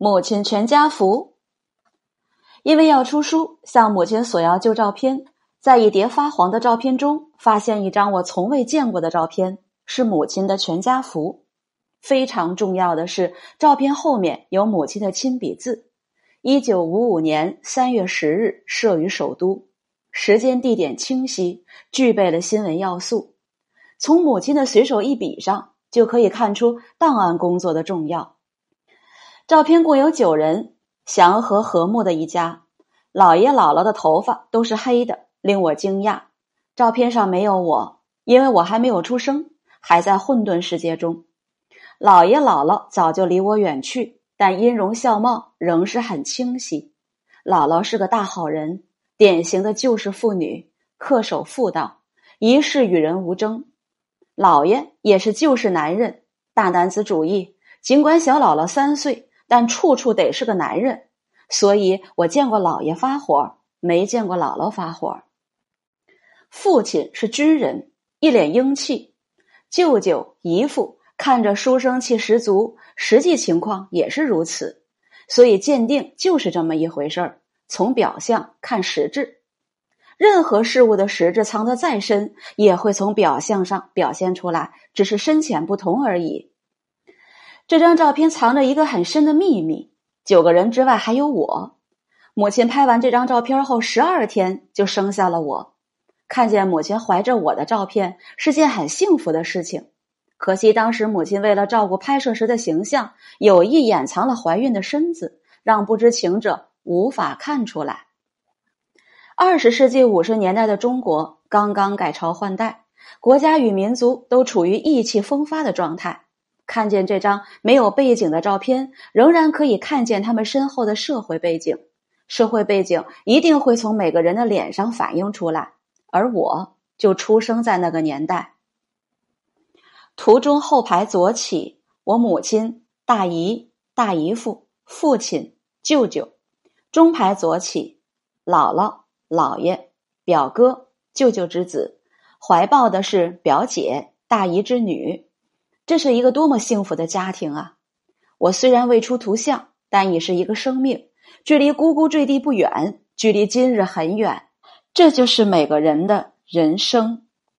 母亲全家福。因为要出书，向母亲索要旧照片，在一叠发黄的照片中，发现一张我从未见过的照片，是母亲的全家福。非常重要的是，照片后面有母亲的亲笔字。一九五五年三月十日，摄于首都，时间地点清晰，具备了新闻要素。从母亲的随手一笔上，就可以看出档案工作的重要。照片共有九人，祥和和睦的一家。姥爷姥姥的头发都是黑的，令我惊讶。照片上没有我，因为我还没有出生，还在混沌世界中。姥爷姥姥早就离我远去。但音容笑貌仍是很清晰。姥姥是个大好人，典型的旧式妇女，恪守妇道，一世与人无争。姥爷也是旧式男人，大男子主义。尽管小姥姥三岁，但处处得是个男人。所以我见过姥爷发火，没见过姥姥发火。父亲是军人，一脸英气；舅舅、姨父。看着书生气十足，实际情况也是如此，所以鉴定就是这么一回事儿。从表象看实质，任何事物的实质藏得再深，也会从表象上表现出来，只是深浅不同而已。这张照片藏着一个很深的秘密，九个人之外还有我。母亲拍完这张照片后，十二天就生下了我。看见母亲怀着我的照片，是件很幸福的事情。可惜当时母亲为了照顾拍摄时的形象，有意掩藏了怀孕的身子，让不知情者无法看出来。二十世纪五十年代的中国刚刚改朝换代，国家与民族都处于意气风发的状态。看见这张没有背景的照片，仍然可以看见他们身后的社会背景。社会背景一定会从每个人的脸上反映出来，而我就出生在那个年代。图中后排左起，我母亲、大姨、大姨父、父亲、舅舅；中排左起，姥姥、姥爷、表哥、舅舅之子，怀抱的是表姐、大姨之女。这是一个多么幸福的家庭啊！我虽然未出图像，但已是一个生命，距离呱呱坠地不远，距离今日很远。这就是每个人的人生。